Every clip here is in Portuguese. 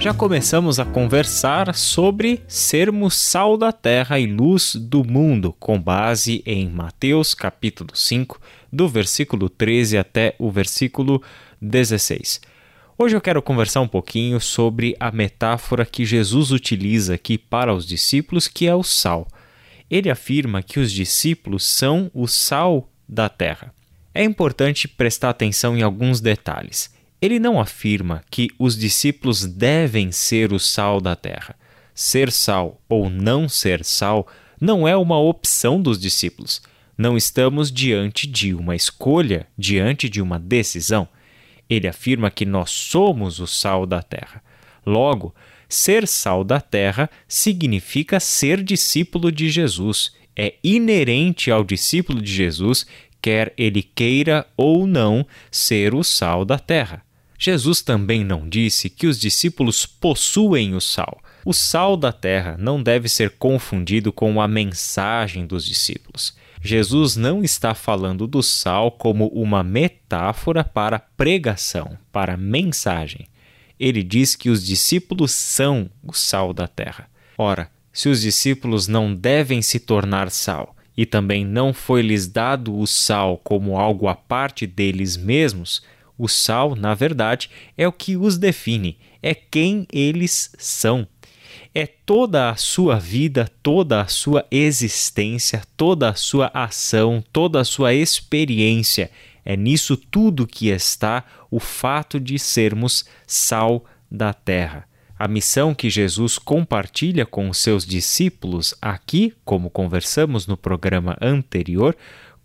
Já começamos a conversar sobre sermos sal da terra e luz do mundo, com base em Mateus capítulo 5, do versículo 13 até o versículo 16. Hoje eu quero conversar um pouquinho sobre a metáfora que Jesus utiliza aqui para os discípulos, que é o sal. Ele afirma que os discípulos são o sal da terra. É importante prestar atenção em alguns detalhes. Ele não afirma que os discípulos devem ser o sal da terra. Ser sal ou não ser sal não é uma opção dos discípulos. Não estamos diante de uma escolha, diante de uma decisão. Ele afirma que nós somos o sal da terra. Logo, ser sal da terra significa ser discípulo de Jesus. É inerente ao discípulo de Jesus, quer ele queira ou não ser o sal da terra. Jesus também não disse que os discípulos possuem o sal. O sal da terra não deve ser confundido com a mensagem dos discípulos. Jesus não está falando do sal como uma metáfora para pregação, para mensagem. Ele diz que os discípulos são o sal da terra. Ora, se os discípulos não devem se tornar sal, e também não foi-lhes dado o sal como algo à parte deles mesmos, o sal, na verdade, é o que os define, é quem eles são. É toda a sua vida, toda a sua existência, toda a sua ação, toda a sua experiência. É nisso tudo que está o fato de sermos sal da terra. A missão que Jesus compartilha com os seus discípulos aqui, como conversamos no programa anterior,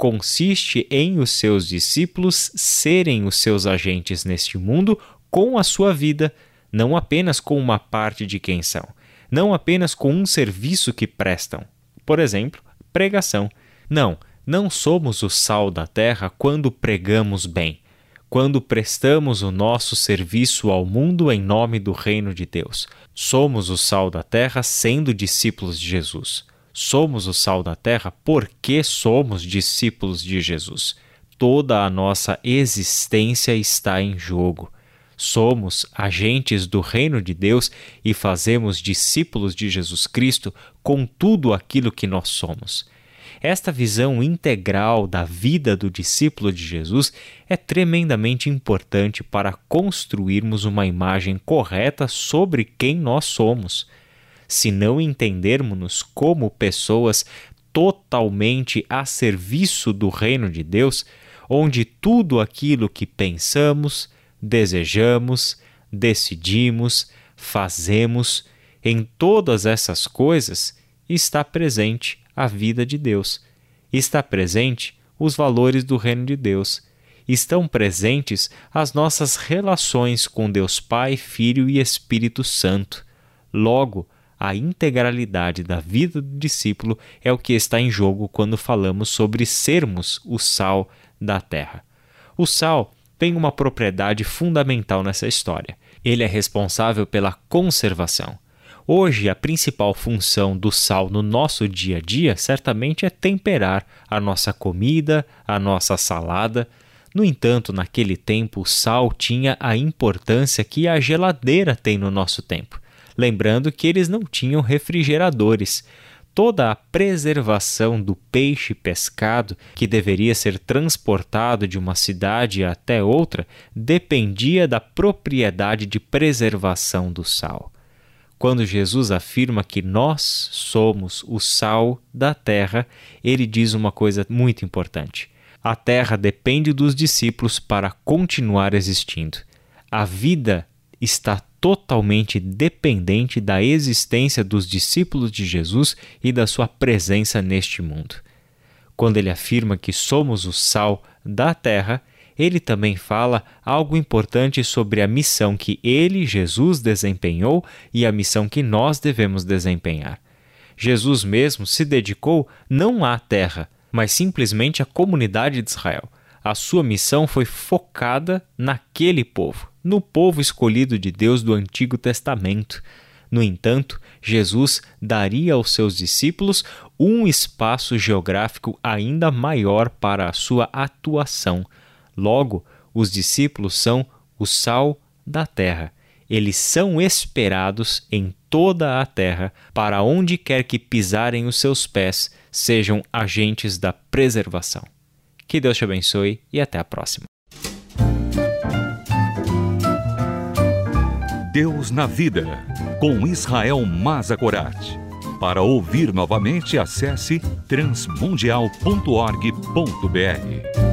consiste em os seus discípulos serem os seus agentes neste mundo com a sua vida, não apenas com uma parte de quem são, não apenas com um serviço que prestam. Por exemplo, pregação. Não, não somos o sal da terra quando pregamos bem, quando prestamos o nosso serviço ao mundo em nome do reino de Deus. Somos o sal da terra sendo discípulos de Jesus. Somos o sal da terra porque somos discípulos de Jesus. Toda a nossa existência está em jogo. Somos agentes do reino de Deus e fazemos discípulos de Jesus Cristo com tudo aquilo que nós somos. Esta visão integral da vida do discípulo de Jesus é tremendamente importante para construirmos uma imagem correta sobre quem nós somos se não entendermos-nos como pessoas totalmente a serviço do reino de Deus, onde tudo aquilo que pensamos, desejamos, decidimos, fazemos, em todas essas coisas está presente a vida de Deus, está presente os valores do reino de Deus, estão presentes as nossas relações com Deus Pai, Filho e Espírito Santo. Logo, a integralidade da vida do discípulo é o que está em jogo quando falamos sobre sermos o sal da terra. O sal tem uma propriedade fundamental nessa história. Ele é responsável pela conservação. Hoje, a principal função do sal no nosso dia a dia certamente é temperar a nossa comida, a nossa salada. No entanto, naquele tempo, o sal tinha a importância que a geladeira tem no nosso tempo lembrando que eles não tinham refrigeradores. Toda a preservação do peixe pescado, que deveria ser transportado de uma cidade até outra, dependia da propriedade de preservação do sal. Quando Jesus afirma que nós somos o sal da terra, ele diz uma coisa muito importante. A terra depende dos discípulos para continuar existindo. A vida está totalmente dependente da existência dos discípulos de Jesus e da sua presença neste mundo. Quando ele afirma que somos o sal da terra, ele também fala algo importante sobre a missão que ele, Jesus, desempenhou e a missão que nós devemos desempenhar. Jesus mesmo se dedicou não à terra, mas simplesmente a comunidade de Israel. A sua missão foi focada naquele povo, no povo escolhido de Deus do Antigo Testamento. No entanto, Jesus daria aos seus discípulos um espaço geográfico ainda maior para a sua atuação. Logo, os discípulos são o sal da terra. Eles são esperados em toda a terra, para onde quer que pisarem os seus pés, sejam agentes da preservação. Que Deus te abençoe e até a próxima. Deus na Vida, com Israel Mazakorat. Para ouvir novamente, acesse transmundial.org.br.